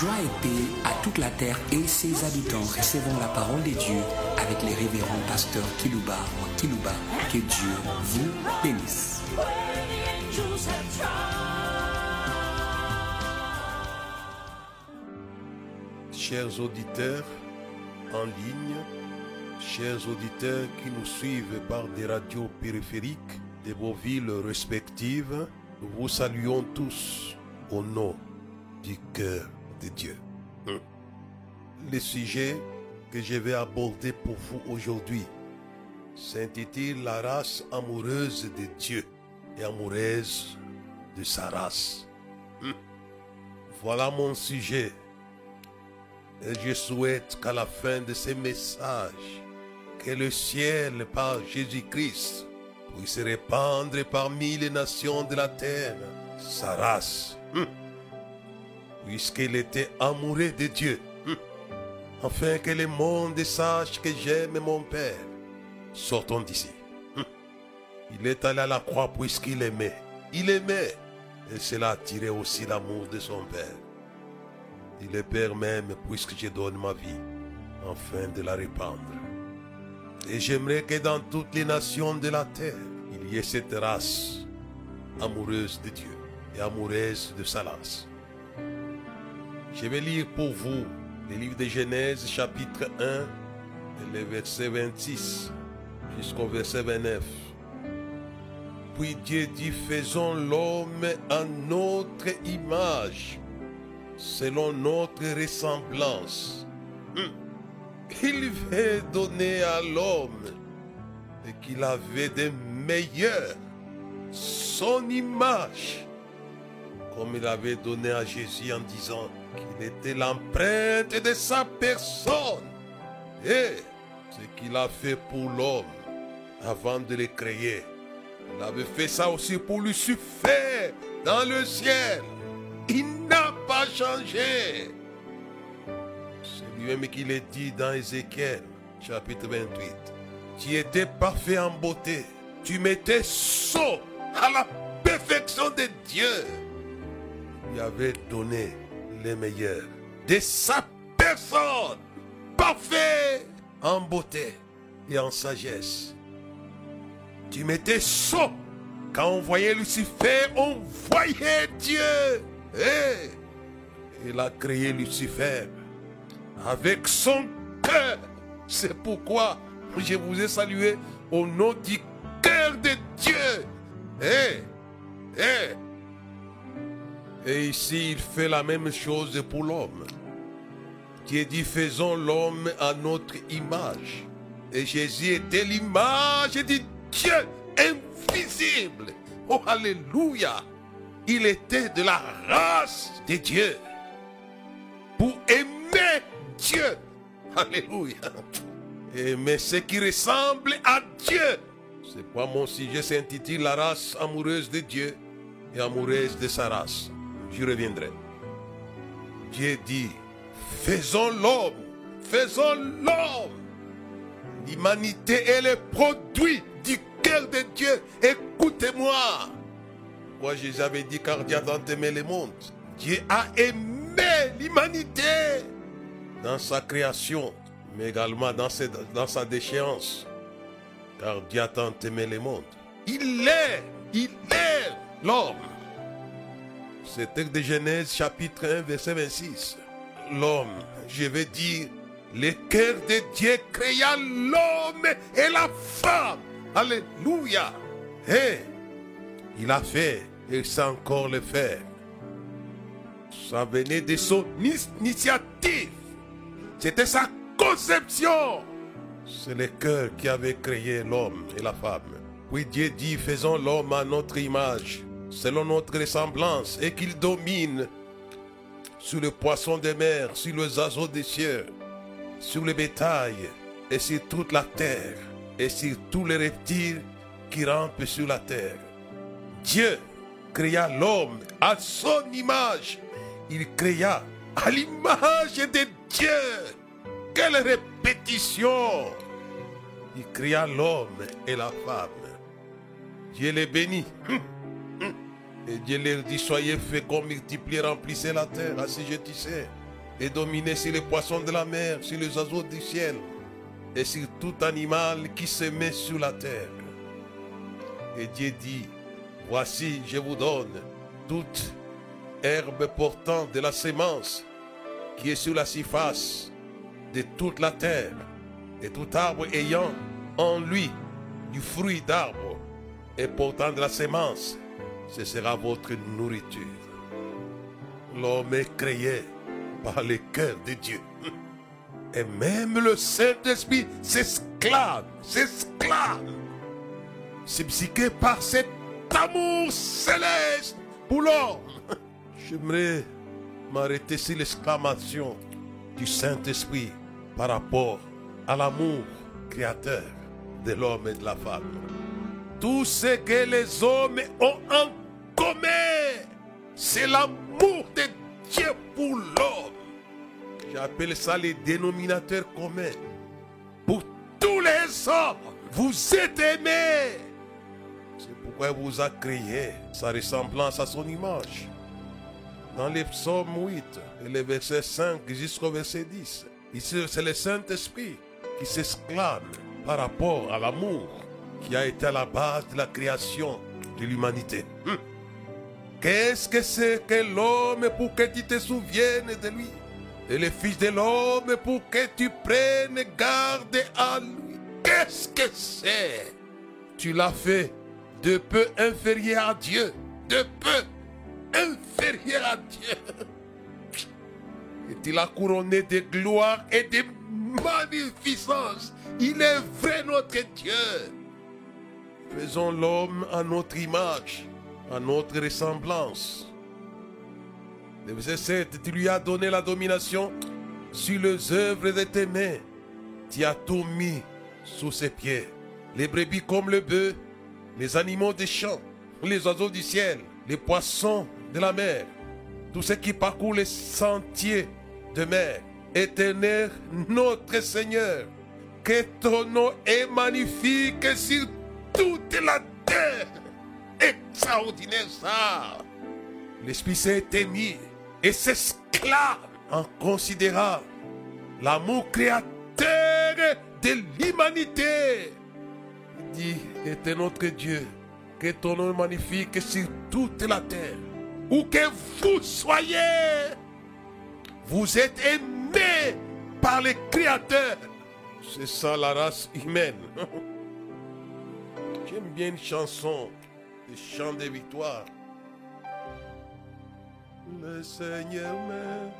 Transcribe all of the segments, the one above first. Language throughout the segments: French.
Joie et paix à toute la terre et ses habitants. Recevons la parole de Dieu avec les révérends pasteurs Kilouba ou Kilouba. Que Dieu vous bénisse. Chers auditeurs en ligne, chers auditeurs qui nous suivent par des radios périphériques de vos villes respectives, nous vous saluons tous au nom du cœur Dieu. Le sujet que je vais aborder pour vous aujourd'hui s'intitule La race amoureuse de Dieu et amoureuse de sa race. Voilà mon sujet. Et je souhaite qu'à la fin de ces messages, que le ciel par Jésus-Christ puisse répandre parmi les nations de la terre sa race. Puisqu'il était amoureux de Dieu. Afin que le monde sache que j'aime mon Père. Sortons d'ici. Il est allé à la croix puisqu'il aimait. Il aimait. Et cela attirait aussi l'amour de son Père. Il est Père même puisque je donne ma vie afin de la répandre. Et j'aimerais que dans toutes les nations de la terre, il y ait cette race amoureuse de Dieu et amoureuse de sa race. Je vais lire pour vous le livre de Genèse chapitre 1, et le verset 26 jusqu'au verset 29. Puis Dieu dit, faisons l'homme à notre image, selon notre ressemblance. Hum. Il veut donner à l'homme et qu'il avait de meilleurs, son image, comme il avait donné à Jésus en disant qu'il était l'empreinte de sa personne. Et ce qu'il a fait pour l'homme avant de le créer, il avait fait ça aussi pour Lucifer dans le ciel. Il n'a pas changé. C'est lui-même qui l'a dit dans Ézéchiel, chapitre 28. Tu étais parfait en beauté. Tu m'étais saut à la perfection de Dieu. Il avait donné les meilleurs de sa personne. Parfait en beauté et en sagesse. Tu m'étais saut. Quand on voyait Lucifer, on voyait Dieu. Et il a créé Lucifer avec son cœur. C'est pourquoi je vous ai salué au nom du cœur de Dieu. Et, et, et ici, il fait la même chose pour l'homme. Qui dit, faisons l'homme à notre image. Et Jésus était l'image de Dieu invisible. Oh, alléluia. Il était de la race de Dieu. Pour aimer Dieu. Alléluia. Aimer ce qui ressemble à Dieu. C'est quoi mon sujet? S'intitule La race amoureuse de Dieu et amoureuse de sa race. J'y reviendrai. Dieu dit, faisons l'homme, faisons l'homme. L'humanité est le produit du cœur de Dieu. Écoutez-moi. Moi, Jésus avait dit, car Dieu a aimé le monde. Dieu a aimé l'humanité dans sa création, mais également dans, ses- dans sa déchéance. Car Dieu a tant aimé le monde. Il est, il est l'homme. C'est texte de Genèse chapitre 1 verset 26. L'homme, je vais dire, le cœur de Dieu créa l'homme et la femme. Alléluia. Et il a fait et sait encore le faire. Ça venait de son initiative. C'était sa conception. C'est le cœur qui avait créé l'homme et la femme. Puis Dieu dit, faisons l'homme à notre image, selon notre ressemblance, et qu'il domine sur les poissons des mers, sur les oiseaux des cieux, sur le bétail, et sur toute la terre, et sur tous les reptiles qui rampent sur la terre. Dieu créa l'homme à son image. Il créa à l'image de Dieu. Quelle répétition Il créa l'homme et la femme. Dieu les bénit. Et Dieu leur dit, soyez féconds, multipliez, remplissez la terre, assujettissez. et dominer sur les poissons de la mer, sur les oiseaux du ciel et sur tout animal qui se met sur la terre. Et Dieu dit, voici, je vous donne toute herbe portant de la sémence qui est sur la surface de toute la terre, et tout arbre ayant en lui du fruit d'arbre et portant de la sémence, ce sera votre nourriture. L'homme est créé par le cœur de Dieu. Et même le Saint-Esprit s'esclave, s'esclave. Psyché par cet amour céleste pour l'homme. J'aimerais m'arrêter sur l'exclamation du Saint-Esprit par rapport à l'amour créateur de l'homme et de la femme. Tout ce que les hommes ont en commun, c'est l'amour de Dieu pour l'homme. J'appelle ça les dénominateurs communs. Pour tous les hommes, vous êtes aimés. C'est pourquoi il vous a créé sa ressemblance à son image. Dans les psaumes 8, et les versets 5 jusqu'au verset 10, ici c'est le Saint-Esprit qui s'exclame par rapport à l'amour qui a été à la base de la création de l'humanité. Hum. Qu'est-ce que c'est que l'homme pour que tu te souviennes de lui Et le Fils de l'homme pour que tu prennes garde à lui Qu'est-ce que c'est Tu l'as fait de peu inférieur à Dieu. De peu inférieur à Dieu. Et tu l'as couronné de gloire et de magnificence. Il est vrai notre Dieu. Faisons l'homme à notre image, à notre ressemblance. Le verset 7, tu lui as donné la domination sur les œuvres de tes mains. Tu as tout mis sous ses pieds. Les brebis comme le bœuf, les animaux des champs, les oiseaux du ciel, les poissons de la mer, tous ceux qui parcourent les sentiers de mer. Éternel notre Seigneur, que ton nom est magnifique sur toute la terre. Extraordinaire ça. L'Esprit s'est émis et s'esclave en considérant l'amour créateur de l'humanité. Il dit, était notre Dieu, que ton nom est magnifique sur toute la terre. Où que vous soyez, vous êtes aimés par le Créateur. C'est ça la race humaine. J'aime bien une chanson, chant de victoire. Le Seigneur m'aime,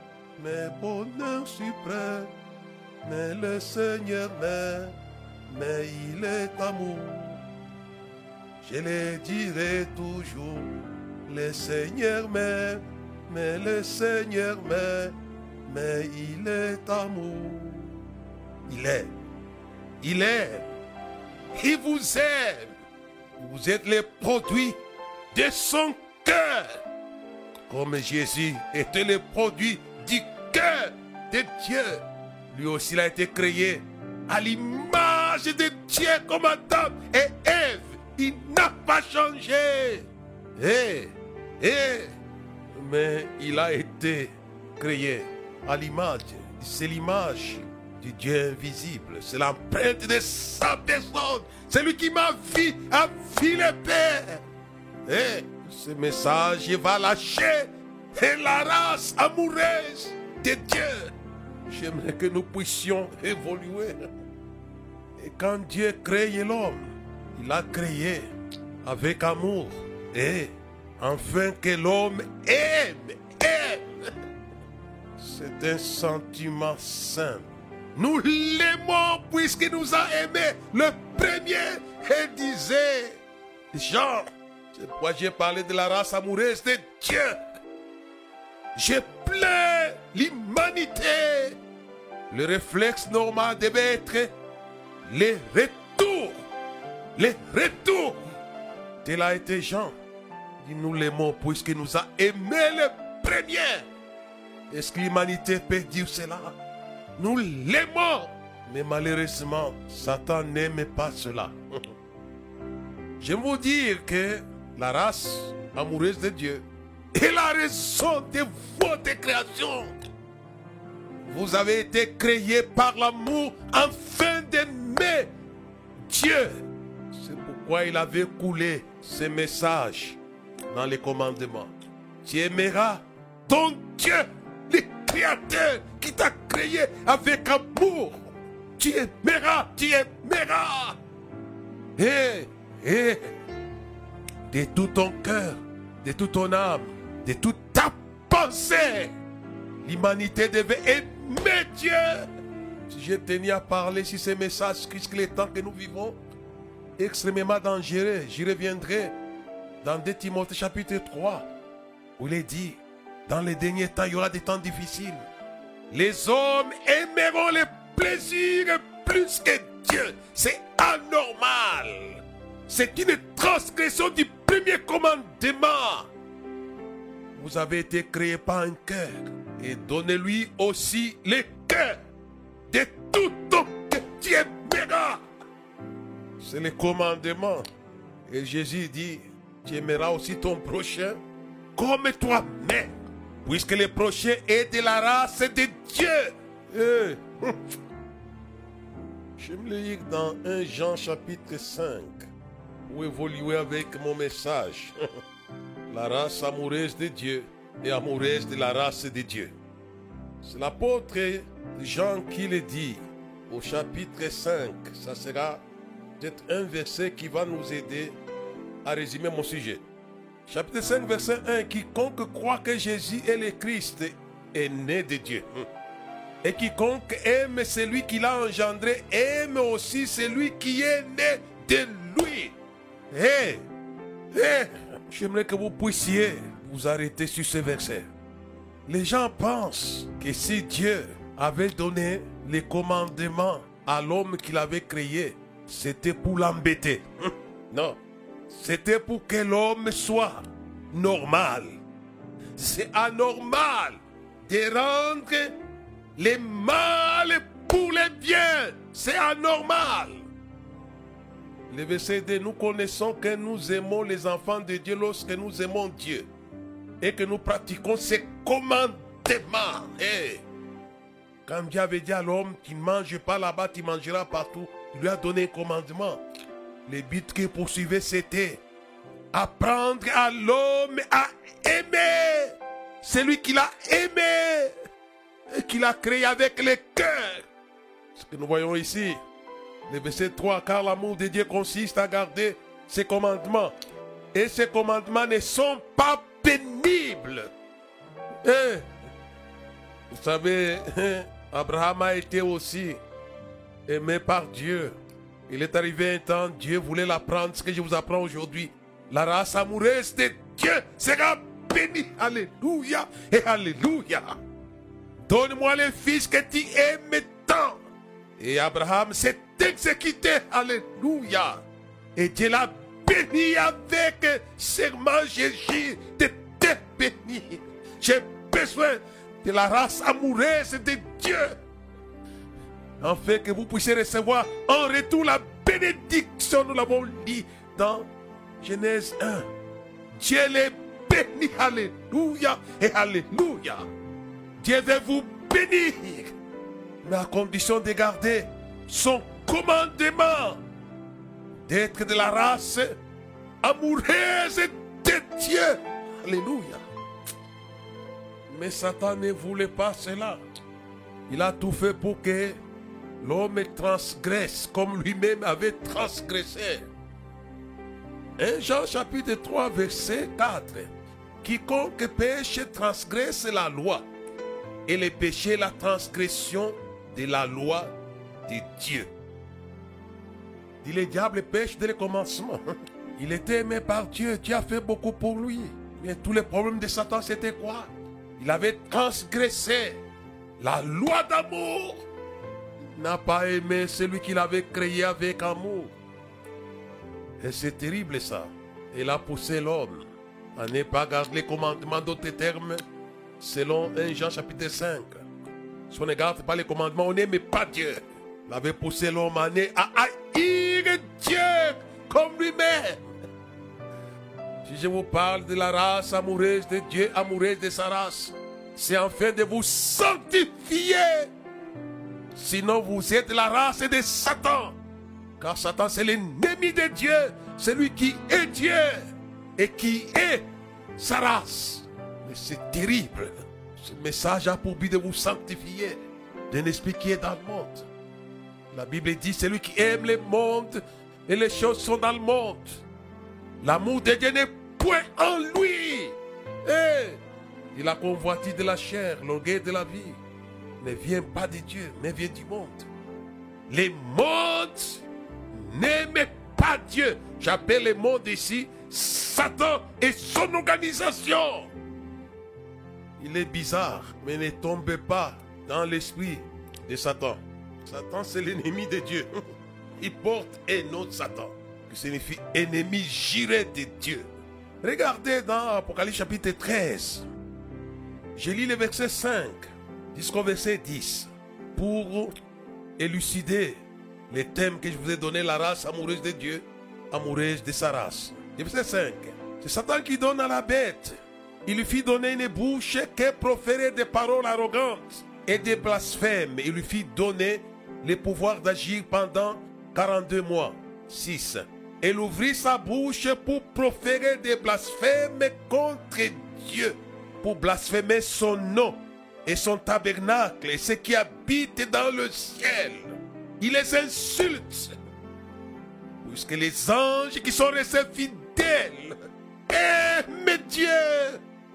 mais bonheur suprême. Mais le Seigneur m'aime, mais il est amour. Je le dirai toujours, le Seigneur m'aime, mais le Seigneur m'aime, mais il est amour. Il est, il est, il vous aime. Vous êtes les produits de son cœur. Comme Jésus était le produit du cœur de Dieu. Lui aussi il a été créé à l'image de Dieu comme Adam et Ève. Il n'a pas changé. Eh, eh, mais il a été créé à l'image. C'est l'image du Dieu invisible. C'est l'empreinte de sa personne. C'est lui qui m'a vu à vie le Père. Et ce message il va lâcher et la race amoureuse de Dieu. J'aimerais que nous puissions évoluer. Et quand Dieu crée l'homme, il a créé avec amour. Et enfin que l'homme aime, aime. C'est un sentiment simple. Nous l'aimons puisqu'il nous a aimés. Le premier, et disait, Jean, c'est pourquoi j'ai parlé de la race amoureuse de Dieu. J'ai plaint l'humanité. Le réflexe normal devait être les retours. Les retours. Tel a été Jean. Dit nous l'aimons puisqu'il nous a aimés le premier. Est-ce que l'humanité peut dire cela? Nous l'aimons. Mais malheureusement, Satan n'aime pas cela. J'aime vous dire que la race amoureuse de Dieu est la raison de votre création. Vous avez été créés par l'amour afin d'aimer Dieu. C'est pourquoi il avait coulé ce message dans les commandements. Tu aimeras ton Dieu, Qui t'a créé avec amour. Tu aimeras, tu aimeras. Et, et, de tout ton cœur, de toute ton âme, de toute ta pensée, l'humanité devait aimer Dieu. Si je tenais à parler sur ces messages, puisque les temps que nous vivons, extrêmement dangereux, j'y reviendrai dans 2 Timothée chapitre 3, où il est dit, dans les derniers temps, il y aura des temps difficiles. Les hommes aimeront les plaisirs plus que Dieu. C'est anormal. C'est une transgression du premier commandement. Vous avez été créé par un cœur. Et donnez-lui aussi le cœur de tout homme que tu aimeras. C'est le commandement. Et Jésus dit, tu aimeras aussi ton prochain comme toi-même. Puisque le prochain est de la race de Dieu. Eh. Je me lire dans 1 Jean chapitre 5 pour évoluer avec mon message. la race amoureuse de Dieu et amoureuse de la race de Dieu. C'est l'apôtre Jean qui le dit au chapitre 5. Ça sera peut-être un verset qui va nous aider à résumer mon sujet. Chapitre 5, verset 1. Quiconque croit que Jésus est le Christ est né de Dieu. Et quiconque aime celui qui l'a engendré aime aussi celui qui est né de lui. Hé, hé, j'aimerais que vous puissiez vous arrêter sur ce verset. Les gens pensent que si Dieu avait donné les commandements à l'homme qu'il avait créé, c'était pour l'embêter. Non. C'était pour que l'homme soit normal. C'est anormal de rendre les mal pour les biens. C'est anormal. Le verset 2, nous connaissons que nous aimons les enfants de Dieu lorsque nous aimons Dieu et que nous pratiquons ses commandements. Eh, Quand Dieu avait dit à l'homme, tu ne manges pas là-bas, tu mangeras partout, il lui a donné un commandement. Le but qu'il poursuivait, c'était apprendre à l'homme à aimer celui qu'il a aimé et qu'il a créé avec le cœur. Ce que nous voyons ici, le verset 3, car l'amour de Dieu consiste à garder ses commandements. Et ces commandements ne sont pas pénibles. Eh, vous savez, Abraham a été aussi aimé par Dieu. Il est arrivé un temps, Dieu voulait l'apprendre, ce que je vous apprends aujourd'hui. La race amoureuse de Dieu sera bénie. Alléluia et Alléluia. Donne-moi le fils que tu aimes tant. Et Abraham s'est exécuté. Alléluia. Et Dieu l'a béni avec serment Jésus de te bénir. J'ai besoin de la race amoureuse de Dieu. Fait que vous puissiez recevoir en retour la bénédiction. Nous l'avons dit dans Genèse 1. Dieu les bénit. Alléluia et Alléluia. Dieu veut vous bénir. Mais à condition de garder son commandement. D'être de la race amoureuse de Dieu. Alléluia. Mais Satan ne voulait pas cela. Il a tout fait pour que l'homme transgresse comme lui-même avait transgressé. 1 Jean chapitre 3 verset 4. Quiconque pêche transgresse la loi. Et le péché la transgression de la loi de Dieu. Dit le diable pêche dès le commencement. Il était aimé par Dieu. Dieu a fait beaucoup pour lui. Mais tous les problèmes de Satan, c'était quoi? Il avait transgressé la loi d'amour. N'a pas aimé celui qu'il avait créé avec amour. Et c'est terrible ça. Il a poussé l'homme à ne pas garder les commandements d'autres termes, selon 1 Jean chapitre 5. Si on ne garde pas les commandements, on n'aime pas Dieu. Il avait poussé l'homme à, à haïr Dieu comme lui-même. Si je vous parle de la race amoureuse de Dieu, amoureuse de sa race, c'est enfin de vous sanctifier. Sinon, vous êtes la race de Satan. Car Satan, c'est l'ennemi de Dieu. C'est lui qui est Dieu et qui est sa race. Mais c'est terrible. Ce message a pour but de vous sanctifier d'un esprit qui est dans le monde. La Bible dit, celui qui aime le monde et les choses sont dans le monde. L'amour de Dieu n'est point en lui. Et il a convoité de la chair, l'orgueil de la vie. Ne vient pas de Dieu, mais vient du monde. Les mondes n'aiment pas Dieu. J'appelle le monde ici Satan et son organisation. Il est bizarre, mais ne tombez pas dans l'esprit de Satan. Satan, c'est l'ennemi de Dieu. Il porte un autre Satan, qui signifie ennemi juré de Dieu. Regardez dans Apocalypse chapitre 13. Je lis le verset 5 jusqu'au verset 10 pour élucider les thèmes que je vous ai donnés, la race amoureuse de Dieu, amoureuse de sa race. Le verset 5. C'est Satan qui donne à la bête. Il lui fit donner une bouche qui proférait des paroles arrogantes et des blasphèmes. Il lui fit donner le pouvoir d'agir pendant 42 mois. 6. Elle ouvrit sa bouche pour proférer des blasphèmes contre Dieu, pour blasphémer son nom et son tabernacle et ceux qui habitent dans le ciel. Il les insulte, puisque les anges qui sont restés fidèles aiment Dieu.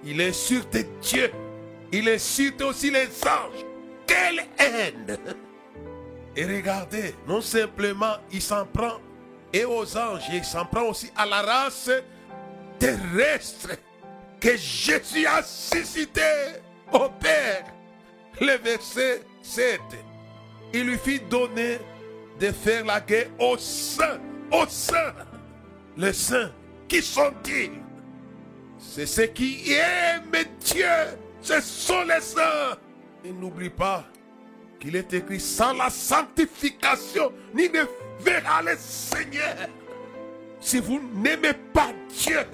Il insulte Dieu. Il insulte aussi les anges. Quelle haine! Et regardez, non simplement il s'en prend et aux anges, il s'en prend aussi à la race terrestre que Jésus a suscité au Père. Le verset 7. Il lui fit donner de faire la guerre aux saints, aux saints. Les saints, qui sont-ils C'est ceux qui aiment Dieu. Ce sont les saints. Et n'oublie pas qu'il est écrit sans la sanctification, ni ne verra le Seigneur. Si vous n'aimez pas Dieu,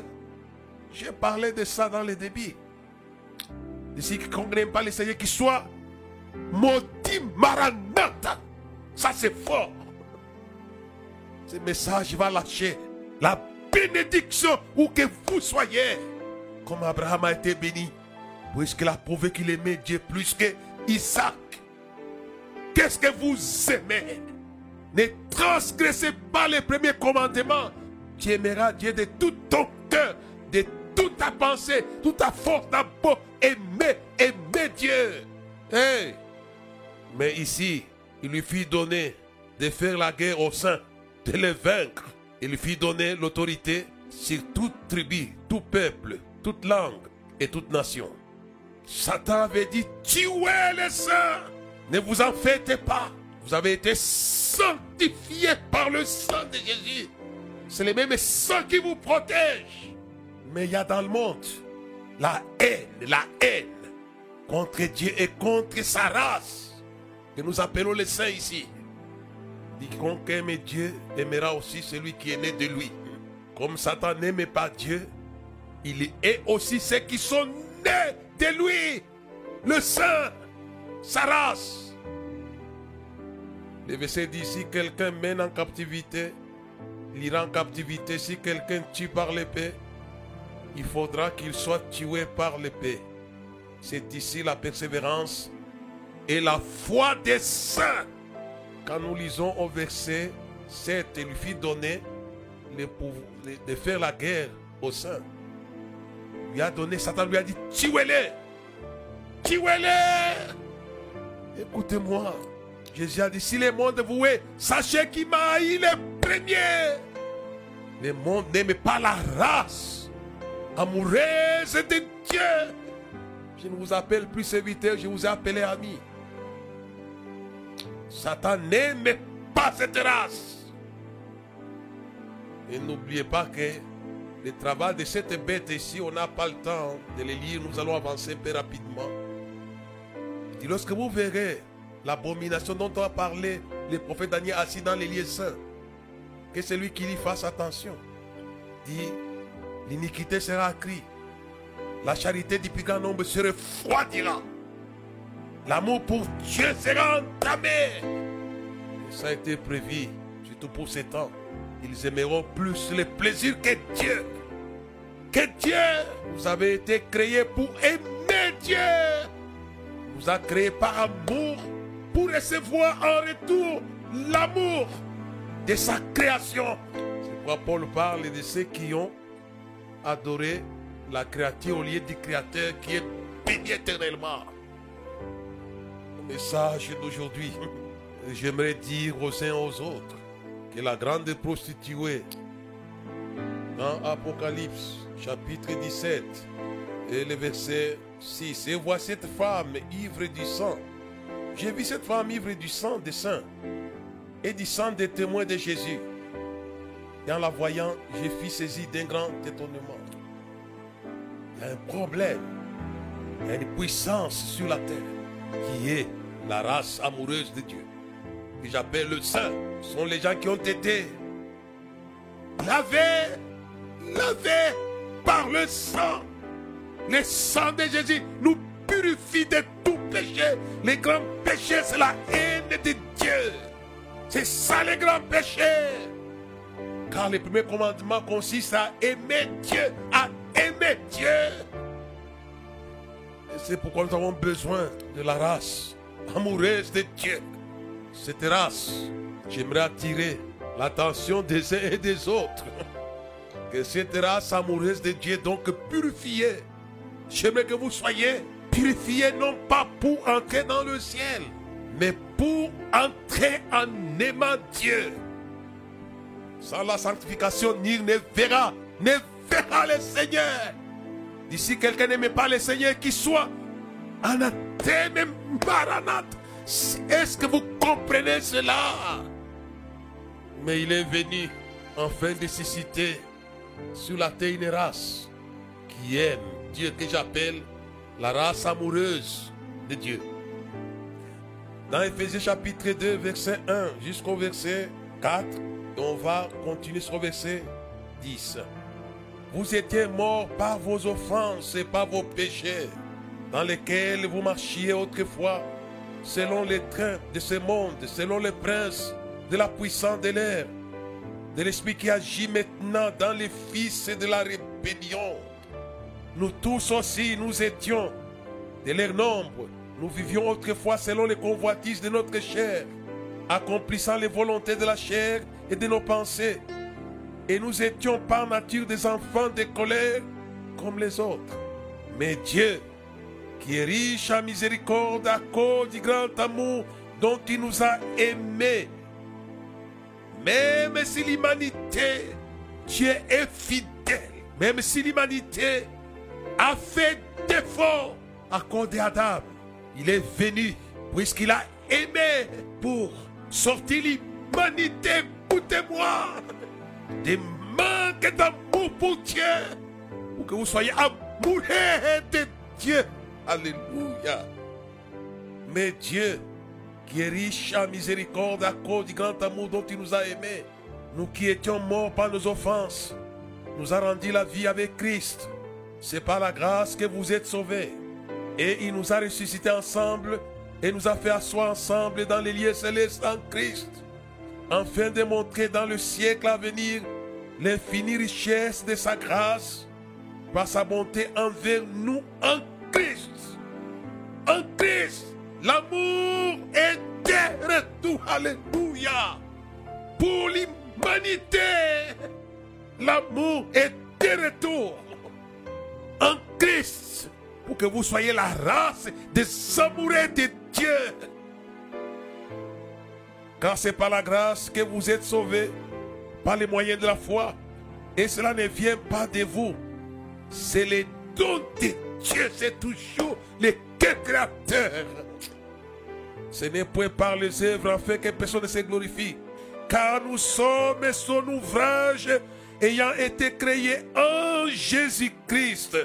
j'ai parlé de ça dans le débit. D'ici qu'on n'aime pas le Seigneur, qu'il soit maudit Maranatha. Ça c'est fort. Ce message va lâcher la bénédiction où que vous soyez. Comme Abraham a été béni, puisqu'il a prouvé qu'il aimait Dieu plus que Isaac? Qu'est-ce que vous aimez? Ne transgressez pas les premiers commandements. Tu aimeras Dieu de tout ton cœur, de toute ta pensée, toute ta force d'abord. Aimer, aimer Dieu. Mais ici, il lui fit donner de faire la guerre au sein, de les vaincre. Il lui fit donner l'autorité sur toute tribu, tout peuple, toute langue et toute nation. Satan avait dit, tuez les saints. Ne vous en faites pas. Vous avez été sanctifiés par le sang de Jésus. C'est le même sang qui vous protège. Mais il y a dans le monde la haine, la haine contre Dieu et contre sa race. Que nous appelons les saints ici. Quiconque aime Dieu aimera aussi celui qui est né de lui. Comme Satan n'aime pas Dieu, il est aussi ceux qui sont nés de lui. Le saint sa race. Le verset dit, si quelqu'un mène en captivité, il ira en captivité. Si quelqu'un tue par l'épée, il faudra qu'il soit tué par l'épée. C'est ici la persévérance et la foi des saints. Quand nous lisons au verset 7, il lui fit donner de faire la guerre aux saints. Il a donné, Satan lui a dit, tuez-les. Tuez-les. Écoutez-moi. Jésus a dit, si le monde vous sachez qu'il m'a haï le premier. Le monde n'aime pas la race amoureuse de Dieu. Je ne vous appelle plus serviteur, je vous ai appelé ami. Satan n'aime pas cette race. Et n'oubliez pas que le travail de cette bête ici, on n'a pas le temps de les lire, nous allons avancer peu rapidement. Et lorsque vous verrez l'abomination dont on a parlé le prophète Daniel assis dans les lieux saints, que celui qui y fasse attention. Dit, l'iniquité sera accrue. la charité du plus grand nombre se refroidira. L'amour pour Dieu sera entamé. Et ça a été prévu, surtout pour ces temps. Ils aimeront plus les plaisirs que Dieu. Que Dieu, vous avez été créés pour aimer Dieu. Vous a créé par amour pour recevoir en retour l'amour de sa création. C'est pourquoi Paul parle de ceux qui ont adoré la créature au lieu du Créateur qui est béni éternellement. Le message d'aujourd'hui, j'aimerais dire aux uns aux autres que la grande prostituée dans Apocalypse chapitre 17 et le verset 6, et vois cette femme ivre du sang. J'ai vu cette femme ivre du sang des saints et du sang des témoins de Jésus. Et en la voyant, j'ai fui saisi d'un grand étonnement. Il y a un problème, il y a une puissance sur la terre qui est la race amoureuse de Dieu. Que j'appelle le saint. Ce sont les gens qui ont été lavés, lavés par le sang. Le sang de Jésus nous purifie de tout péché. Les grands péchés, c'est la haine de Dieu. C'est ça les grands péchés. Car le premier commandement consiste à aimer Dieu, à aimer Dieu. Et c'est pourquoi nous avons besoin de la race amoureuse de Dieu. Cette race, j'aimerais attirer l'attention des uns et des autres. Que cette race amoureuse de Dieu, donc purifiée, j'aimerais que vous soyez purifiés non pas pour entrer dans le ciel, mais pour entrer en aimant Dieu. Sans la sanctification, nul ne verra, ne verra le Seigneur. D'ici quelqu'un n'aime pas le Seigneur, qui soit anathème, maranathe. Est-ce que vous comprenez cela? Mais il est venu enfin de susciter sur la terre une race qui aime Dieu, que j'appelle la race amoureuse de Dieu. Dans Ephésiens chapitre 2, verset 1 jusqu'au verset 4, on va continuer sur verset 10. Vous étiez morts par vos offenses et par vos péchés, dans lesquels vous marchiez autrefois, selon les trains de ce monde, selon les princes de la puissance de l'air, de l'esprit qui agit maintenant dans les fils de la rébellion. Nous tous aussi, nous étions de leur nombre. Nous vivions autrefois selon les convoitises de notre chair, accomplissant les volontés de la chair et de nos pensées. Et nous étions par nature des enfants de colère comme les autres. Mais Dieu, qui est riche en miséricorde à cause du grand amour dont il nous a aimés, même si l'humanité, Dieu est fidèle, même si l'humanité a fait défaut à cause d'Adam, il est venu puisqu'il a aimé pour sortir l'humanité, écoutez-moi, des manques d'amour pour Dieu, pour que vous soyez amoureux de Dieu. Alléluia. Mais Dieu, qui est riche en miséricorde à cause du grand amour dont il nous a aimés, nous qui étions morts par nos offenses, nous a rendu la vie avec Christ. C'est par la grâce que vous êtes sauvés. Et il nous a ressuscités ensemble et nous a fait asseoir ensemble dans les lieux célestes en Christ, afin de montrer dans le siècle à venir l'infinie richesse de sa grâce par sa bonté envers nous en Christ. En Christ, l'amour est de retour. Alléluia. Pour l'humanité, l'amour est de retour. En Christ, pour que vous soyez la race des amoureux de Dieu. Car c'est par la grâce que vous êtes sauvés, par les moyens de la foi. Et cela ne vient pas de vous. C'est le don de Dieu, c'est toujours le créateur. Ce n'est point par les œuvres fait que personne ne se glorifie. Car nous sommes son ouvrage ayant été créé en Jésus-Christ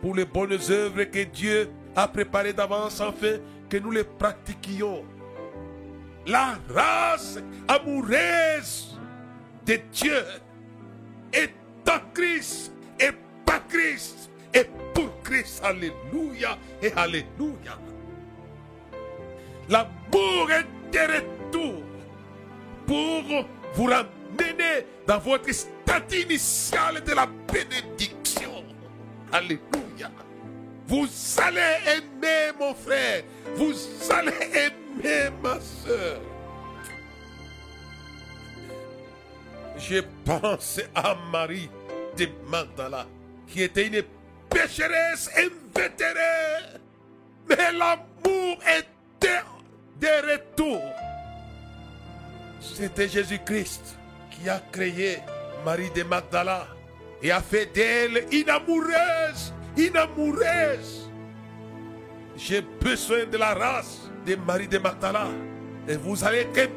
pour les bonnes œuvres que Dieu a préparées d'avance afin que nous les pratiquions. La race amoureuse de Dieu est en Christ et pas Christ et pour Jésus-Christ. Alléluia et Alléluia. L'amour est de retour pour vous ramener dans votre stade initial de la bénédiction. Alléluia. Vous allez aimer mon frère. Vous allez aimer ma soeur. Je pense à Marie de Magdala, qui était une pécheresse invétérée. Mais l'amour était de retour. C'était Jésus-Christ qui a créé Marie de Magdala et a fait d'elle une amoureuse, une amoureuse. J'ai besoin de la race de Marie de Magdala et vous allez être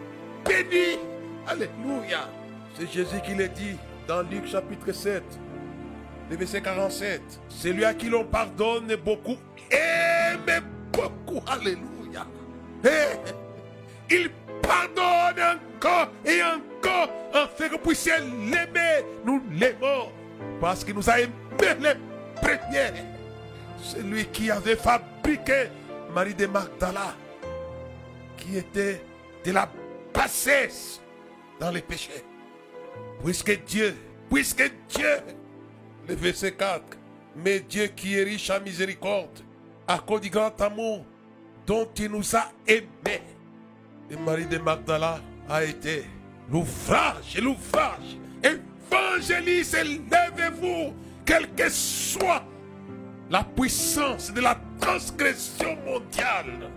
bénis. Alléluia. C'est Jésus qui le dit dans Luc chapitre 7, le verset 47. Celui à qui l'on pardonne beaucoup aime beaucoup. Alléluia. Et il pardonne encore et encore afin que vous puissiez l'aimer. Nous l'aimons parce qu'il nous a aimés les premiers. Celui qui avait fabriqué Marie de Magdala, était de la bassesse dans les péchés. Puisque Dieu, puisque Dieu, le verset 4, mais Dieu qui est riche en miséricorde, à cause du grand amour dont il nous a aimés. Et Marie de Magdala a été l'ouvrage, l'ouvrage. Évangélise, levez-vous, quelle que soit la puissance de la transgression mondiale.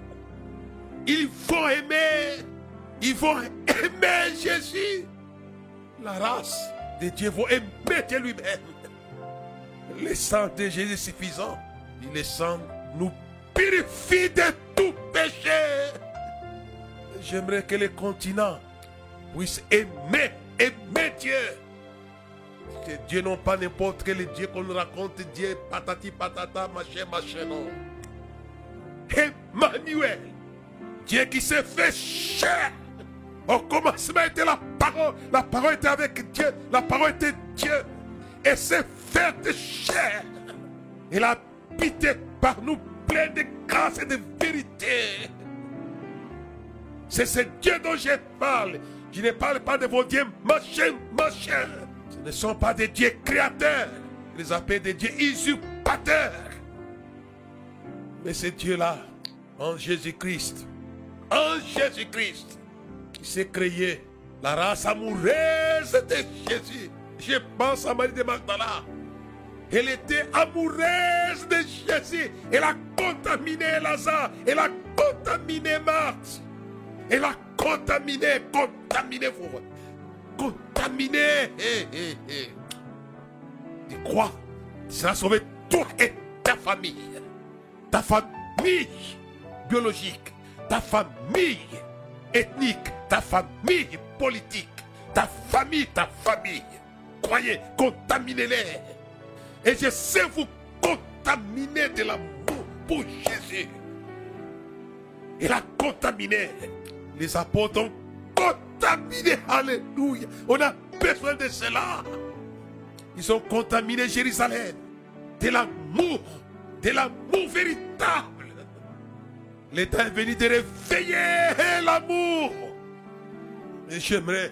Ils vont aimer, ils vont aimer Jésus. La race de Dieu va aimer lui-même. Le sang de Jésus est suffisant. Il le sang nous purifie de tout péché. J'aimerais que les continents puissent aimer, aimer Dieu. Que Dieu non pas n'importe quel Dieu qu'on raconte, Dieu patati patata, machin, machin, non. Emmanuel, Dieu qui s'est fait chair. Au commencement était la parole, la parole était avec Dieu, la parole était Dieu. Et s'est fait chair. Il a habité par nous plein de grâce et de vérité. C'est ce Dieu dont je parle. Je ne parle pas de vos dieux machin, machin. Ce ne sont pas des dieux créateurs. Je les appelle des dieux usurpateurs. Mais ce Dieu-là, en Jésus-Christ, en Jésus-Christ, qui s'est créé la race amoureuse de Jésus. Je pense à Marie de Magdala. Elle était amoureuse de Jésus. Elle a contaminé Lazare. Elle a contaminé Marthe. Elle a contaminé, contaminé vous. Contaminé. Hé, hé, hé. Tu crois? Tu seras sauvé toi et ta famille. Ta famille biologique. Ta famille ethnique. Ta famille politique. Ta famille, ta famille. Croyez, contaminez-les. Et je sais vous contaminer de l'amour pour Jésus. Il a contaminé. Les apôtres ont contaminé. Alléluia. On a besoin de cela. Ils ont contaminé Jérusalem. De l'amour. De l'amour véritable. L'état est venu de réveiller l'amour. Et j'aimerais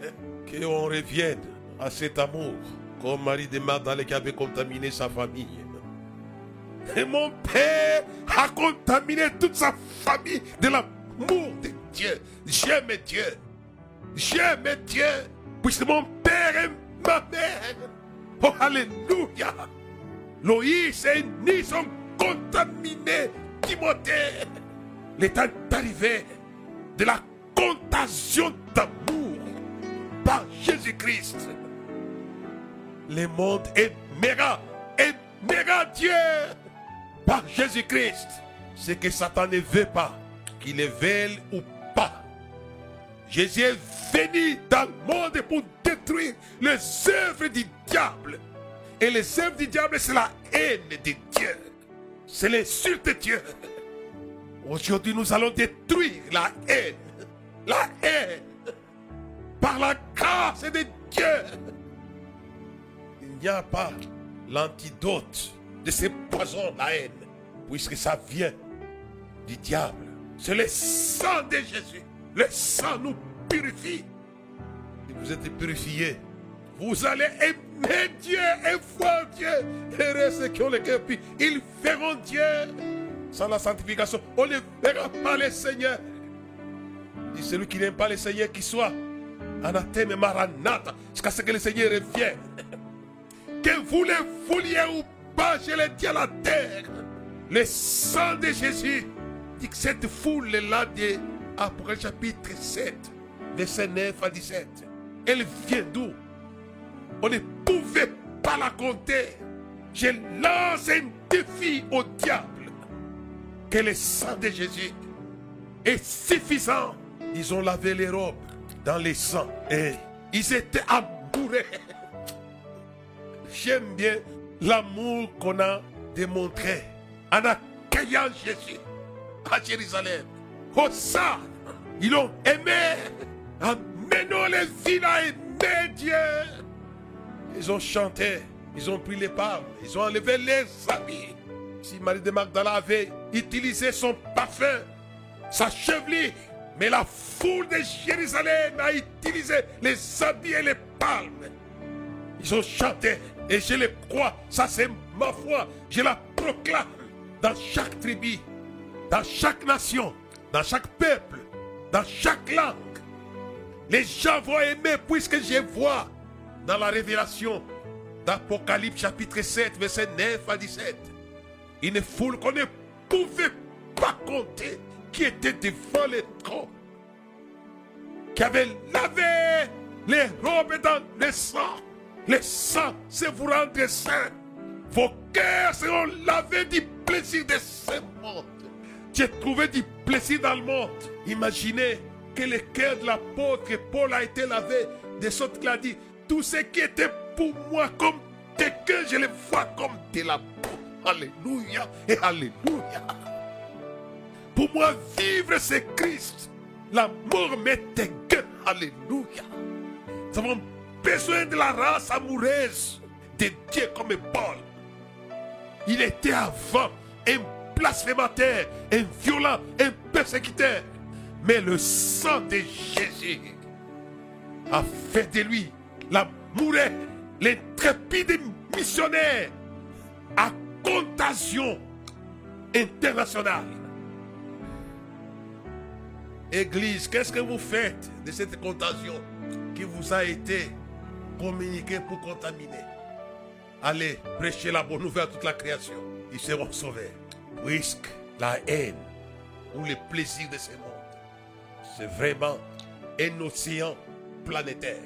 qu'on revienne à cet amour. Comme Marie de Magdalene qui avait contaminé sa famille. Et mon père a contaminé toute sa famille de l'amour de Dieu. J'aime Dieu. J'aime Dieu. Puisque mon père et ma mère. Oh, Alléluia. Loïs et Nice sont contaminés. Timothée. L'état est arrivé de la contagion d'amour par Jésus-Christ. Le monde aimera, aimera Dieu par Jésus-Christ. Ce que Satan ne veut pas, qu'il le veuille ou pas. Jésus est venu dans le monde pour détruire les œuvres du diable. Et les œuvres du diable, c'est la haine de Dieu. C'est l'insulte de Dieu. Aujourd'hui, nous allons détruire la haine. La haine. Par la grâce de Dieu. Il n'y a pas l'antidote de ces poisons, la haine, puisque ça vient du diable. C'est le sang de Jésus. Le sang nous purifie. Et vous êtes purifiés. Vous allez aimer Dieu et voir Dieu. Et ceux qui ont le cœur ils verront Dieu. Sans la sanctification, on ne verra pas le Seigneur. Et celui qui n'aime pas le Seigneur, qui soit anathème maranatha, jusqu'à ce que le Seigneur revienne. Que vous le vouliez ou pas, je le dis à la terre. Le sang de Jésus dit que cette foule-là de Apocalypse chapitre 7, verset 9 à 17, elle vient d'où? On ne pouvait pas la compter. Je lance un défi au diable. Que le sang de Jésus est suffisant. Ils ont lavé les robes dans le sang et ils étaient amoureux. J'aime bien l'amour qu'on a démontré en accueillant Jésus à Jérusalem. Oh ça, ils l'ont aimé. Amenons les villes à aimer Dieu. Ils ont chanté, ils ont pris les palmes, ils ont enlevé les habits. Si Marie de Magdala avait utilisé son parfum, sa chevelure, mais la foule de Jérusalem a utilisé les habits et les palmes. Ils ont chanté et je le crois, ça c'est ma foi, je la proclame dans chaque tribu, dans chaque nation, dans chaque peuple, dans chaque langue. Les gens vont aimer puisque je vois dans la révélation d'Apocalypse chapitre 7, verset 9 à 17. Une foule qu'on ne pouvait pas compter qui était devant le trône, qui avait lavé les robes dans le sang. Le sang, c'est vous rendre saint. Vos cœurs seront lavés du plaisir de ce monde. J'ai trouvé du plaisir dans le monde. Imaginez que le cœur de l'apôtre Paul a été lavé, de sorte qu'il a dit, tout ce qui était pour moi comme des cœurs, je les vois comme de la peau. Alléluia et Alléluia. Pour moi, vivre, c'est Christ. La mort m'est dégueu. Alléluia. Nous avons besoin de la race amoureuse de Dieu comme Paul. Il était avant un blasphémateur, un violent, un persécuteur. Mais le sang de Jésus a fait de lui l'amoureux, l'intrépide missionnaire contagion internationale. Église, qu'est-ce que vous faites de cette contagion qui vous a été communiquée pour contaminer? Allez, prêchez la bonne nouvelle à toute la création. Ils seront sauvés. Puisque la haine ou le plaisir de ce monde, c'est vraiment un océan planétaire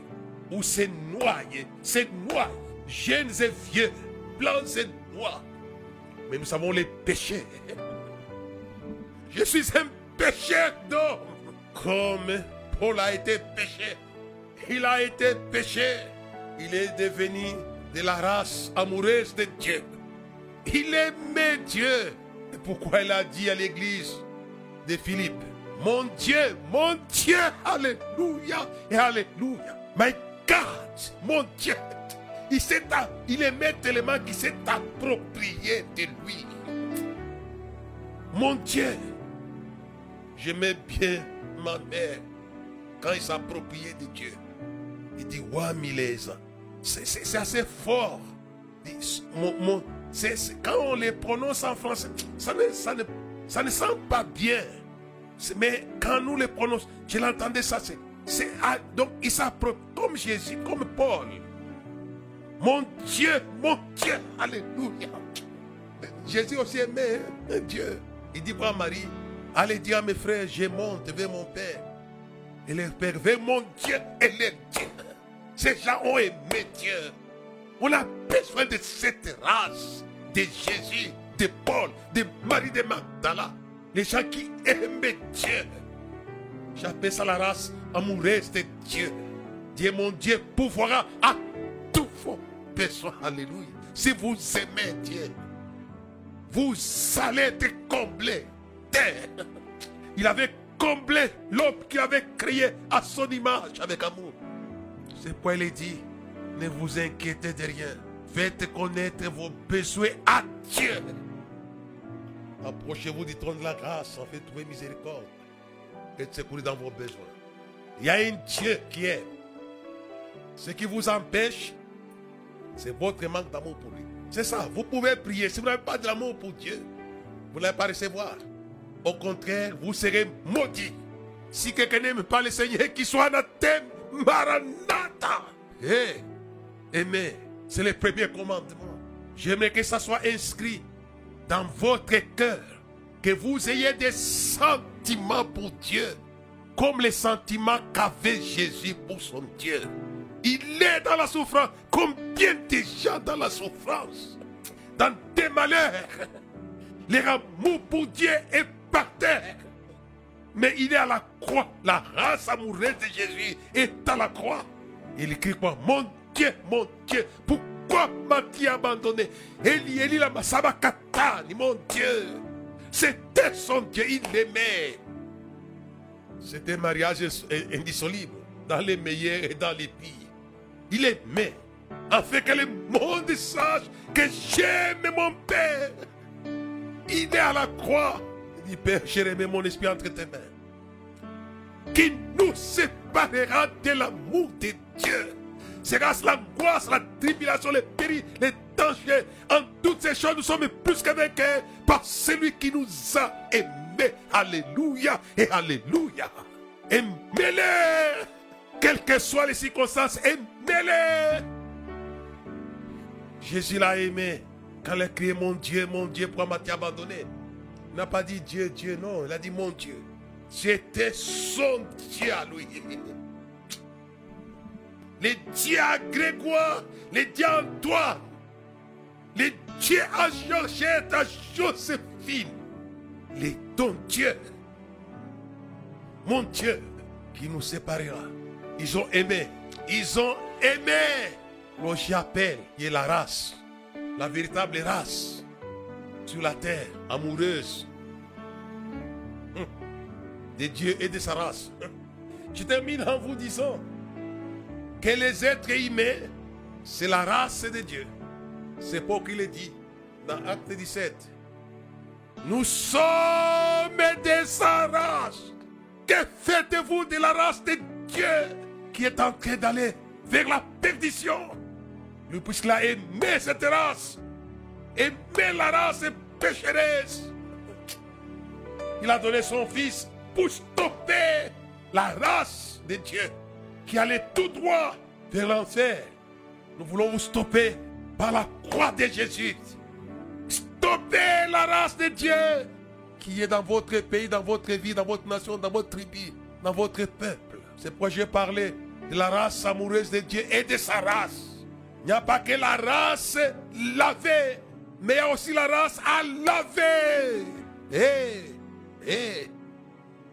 où c'est noyé, c'est noir, jeunes et vieux, blancs et noirs. Mais nous savons les péchés. Je suis un pécheur d'homme. Comme Paul a été péché. Il a été péché. Il est devenu de la race amoureuse de Dieu. Il aimait Dieu. Et pourquoi il a dit à l'église de Philippe, mon Dieu, mon Dieu, Alléluia et Alléluia. My God, mon Dieu. Il, s'est, il aimait tellement qu'il s'est approprié de lui. Mon Dieu, j'aimais bien ma mère quand il s'appropriait de Dieu. Il dit, ouais, Milesa. C'est assez fort. Mon, quand on les prononce en français, ça ne, ça ne, ça ne sent pas bien. Mais quand nous les prononçons, je l'entendais ça, c'est, donc il s'approprie comme Jésus, comme Paul. Mon Dieu, mon Dieu, Alléluia. Jésus aussi aimait Dieu. Il dit à Marie, allez dire à mes frères, je monte vers mon Père. Et le Père, vers mon Dieu et le Dieu. Ces gens ont aimé Dieu. On a besoin de cette race de Jésus, de Paul, de Marie de Magdala. Les gens qui aiment Dieu. J'appelle ça la race amoureuse de Dieu. Dieu, mon Dieu, pouvoir à besoins. Alléluia. Si vous aimez Dieu, vous allez être comblés. Il avait comblé l'homme qui avait créé à son image avec amour. C'est pourquoi il dit, ne vous inquiétez de rien. Faites connaître vos besoins à Dieu. Approchez-vous du trône de la grâce en fait trouver miséricorde et de secourir dans vos besoins. Il y a un Dieu qui est. Ce qui vous empêche, c'est votre manque d'amour pour lui. C'est ça. Vous pouvez prier. Si vous n'avez pas d'amour pour Dieu, vous n'allez pas recevoir. Au contraire, vous serez maudit. Si quelqu'un n'aime pas le Seigneur, qu'il soit anathème, maranatha. Hey, aimez, c'est le premier commandement. J'aimerais que ça soit inscrit dans votre cœur, que vous ayez des sentiments pour Dieu, comme les sentiments qu'avait Jésus pour son Dieu. Il est dans la souffrance, combien de gens dans la souffrance, dans des malheurs. L'amour pour Dieu est par terre. Mais il est à la croix. La race amoureuse de Jésus est à la croix. Il écrit quoi? Mon Dieu, mon Dieu, pourquoi m'as-tu abandonné? Eli, Eli, la Sabakatani, mon Dieu. C'était son Dieu, il l'aimait. C'était un mariage indissoluble, dans les meilleurs et dans les pires. Il aimait, afin que le monde sache que j'aime mon Père. Il est à la croix. Il dit, Père, j'ai remis mon esprit entre tes mains. Qui nous séparera de l'amour de Dieu? Sera l'angoisse, la tribulation, les périls, les dangers. En toutes ces choses, nous sommes plus qu'avec par celui qui nous a aimés. Alléluia et Alléluia. Aimez-les. Quelles que soient les circonstances, aimez-les. Jésus l'a aimé. Quand il a crié mon Dieu, mon Dieu, pourquoi m'as-tu abandonné? Il n'a pas dit Dieu, Dieu, non. Il a dit mon Dieu. C'était son Dieu à lui. Les dieux à Grégoire, les dieux à Antoine, les dieux à Georgette, à Joséphine, les ton Dieu, mon Dieu, qui nous séparera. Ils ont aimé, ils ont aimé. Le j'appelle, qui est la race, la véritable race sur la terre, amoureuse hum, de Dieu et de sa race. Je termine en vous disant que les êtres humains, c'est la race de Dieu. C'est pour qu'il est dit dans Acte 17. Nous sommes de sa race. Que faites-vous de la race de Dieu? Qui est en train d'aller vers la perdition Lui, puisqu'il a aimé cette race, aimé la race pécheresse, il a donné son fils pour stopper la race de Dieu qui allait tout droit vers l'enfer. Nous voulons vous stopper par la croix de Jésus. Stoppez la race de Dieu qui est dans votre pays, dans votre vie, dans votre nation, dans votre tribu, dans votre peuple. C'est pourquoi j'ai parlé de la race amoureuse de Dieu et de sa race. Il n'y a pas que la race lavée, mais il y a aussi la race à laver. Et, et,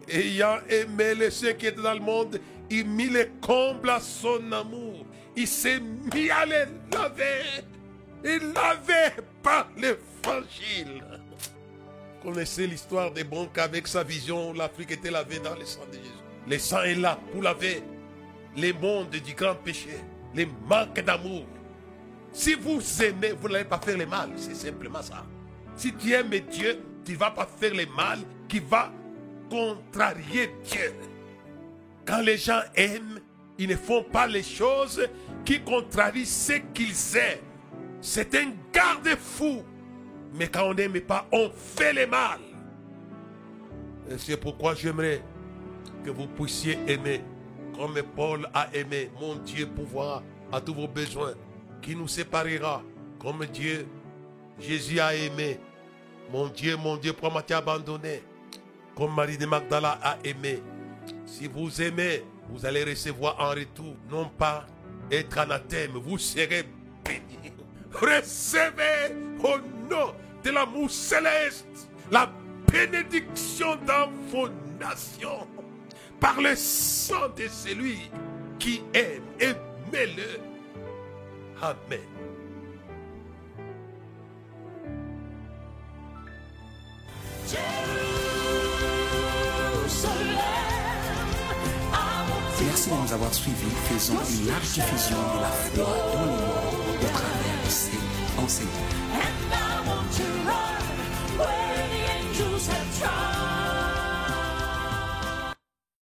ayant aimé les ceux qui étaient dans le monde, il mit les combles à son amour. Il s'est mis à les laver. Il lavait par l'évangile. Connaissez l'histoire des bons qu'avec sa vision, l'Afrique était lavée dans le sang de Jésus. Le sang est là pour laver les mondes du grand péché, les manques d'amour. Si vous aimez, vous n'allez pas faire le mal. C'est simplement ça. Si tu aimes Dieu, tu ne vas pas faire le mal qui va contrarier Dieu. Quand les gens aiment, ils ne font pas les choses qui contrarient ce qu'ils aiment. C'est un garde-fou. Mais quand on n'aime pas, on fait le mal. C'est pourquoi j'aimerais que vous puissiez aimer comme Paul a aimé. Mon Dieu pouvoir à tous vos besoins. Qui nous séparera comme Dieu, Jésus a aimé. Mon Dieu, mon Dieu, pourquoi m'as-tu abandonné? Comme Marie de Magdala a aimé. Si vous aimez, vous allez recevoir en retour, non pas être anathème, vous serez béni. Recevez au nom de l'amour céleste la bénédiction dans vos nations par le sang de celui qui aime. Aimez-le. Amen. Merci de nous avoir suivis. Faisons une large diffusion de la foi dans le monde au travers de ces Seigneur.